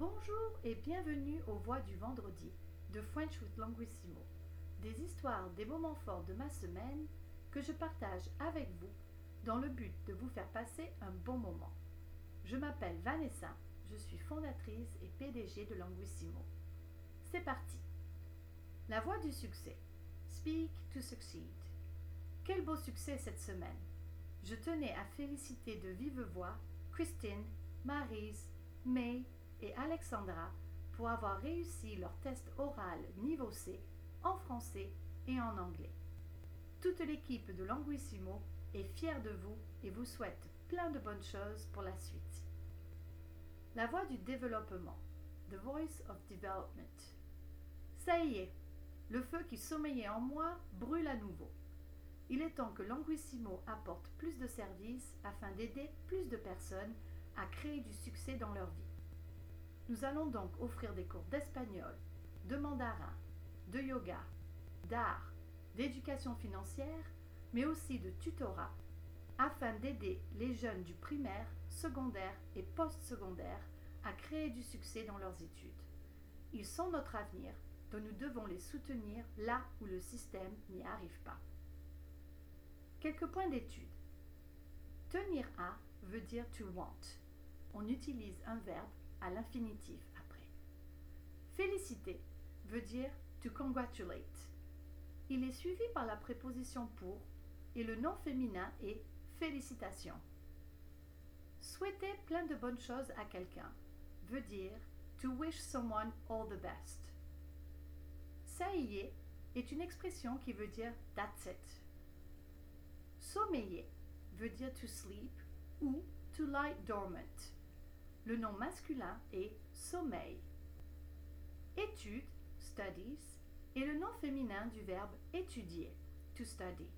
Bonjour et bienvenue aux Voix du vendredi de French with Languissimo. Des histoires, des moments forts de ma semaine que je partage avec vous dans le but de vous faire passer un bon moment. Je m'appelle Vanessa, je suis fondatrice et PDG de Languissimo. C'est parti. La voix du succès. Speak to succeed. Quel beau succès cette semaine. Je tenais à féliciter de vive voix Christine, Marise, May Alexandra pour avoir réussi leur test oral niveau C en français et en anglais. Toute l'équipe de Languissimo est fière de vous et vous souhaite plein de bonnes choses pour la suite. La voix du développement. The Voice of Development. Ça y est, le feu qui sommeillait en moi brûle à nouveau. Il est temps que Languissimo apporte plus de services afin d'aider plus de personnes à créer du succès dans leur vie. Nous allons donc offrir des cours d'espagnol, de mandarin, de yoga, d'art, d'éducation financière, mais aussi de tutorat, afin d'aider les jeunes du primaire, secondaire et post-secondaire à créer du succès dans leurs études. Ils sont notre avenir, dont nous devons les soutenir là où le système n'y arrive pas. Quelques points d'étude. Tenir à veut dire to want. On utilise un verbe à l'infinitif après. Féliciter veut dire to congratulate. Il est suivi par la préposition pour et le nom féminin est félicitations. Souhaiter plein de bonnes choses à quelqu'un veut dire to wish someone all the best. Ça y est est une expression qui veut dire that's it. Sommeiller veut dire to sleep ou to lie dormant. Le nom masculin est sommeil. Étude, studies, est le nom féminin du verbe étudier, to study.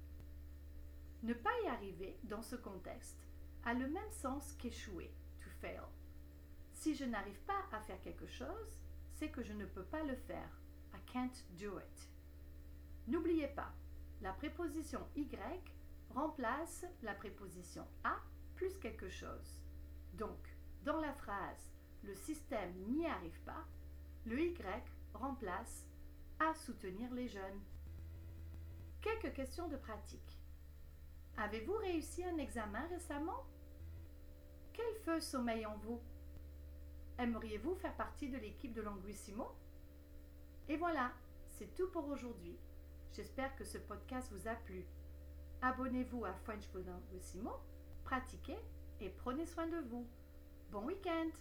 Ne pas y arriver dans ce contexte a le même sens qu'échouer, to fail. Si je n'arrive pas à faire quelque chose, c'est que je ne peux pas le faire. I can't do it. N'oubliez pas, la préposition y remplace la préposition à plus quelque chose. Donc, dans la phrase le système n'y arrive pas, le y remplace à soutenir les jeunes. Quelques questions de pratique. Avez-vous réussi un examen récemment? Quel feu sommeille en vous Aimeriez-vous faire partie de l'équipe de Languissimo? Et voilà, c'est tout pour aujourd'hui. J'espère que ce podcast vous a plu. Abonnez-vous à French with Languissimo, pratiquez et prenez soin de vous. Bon week-end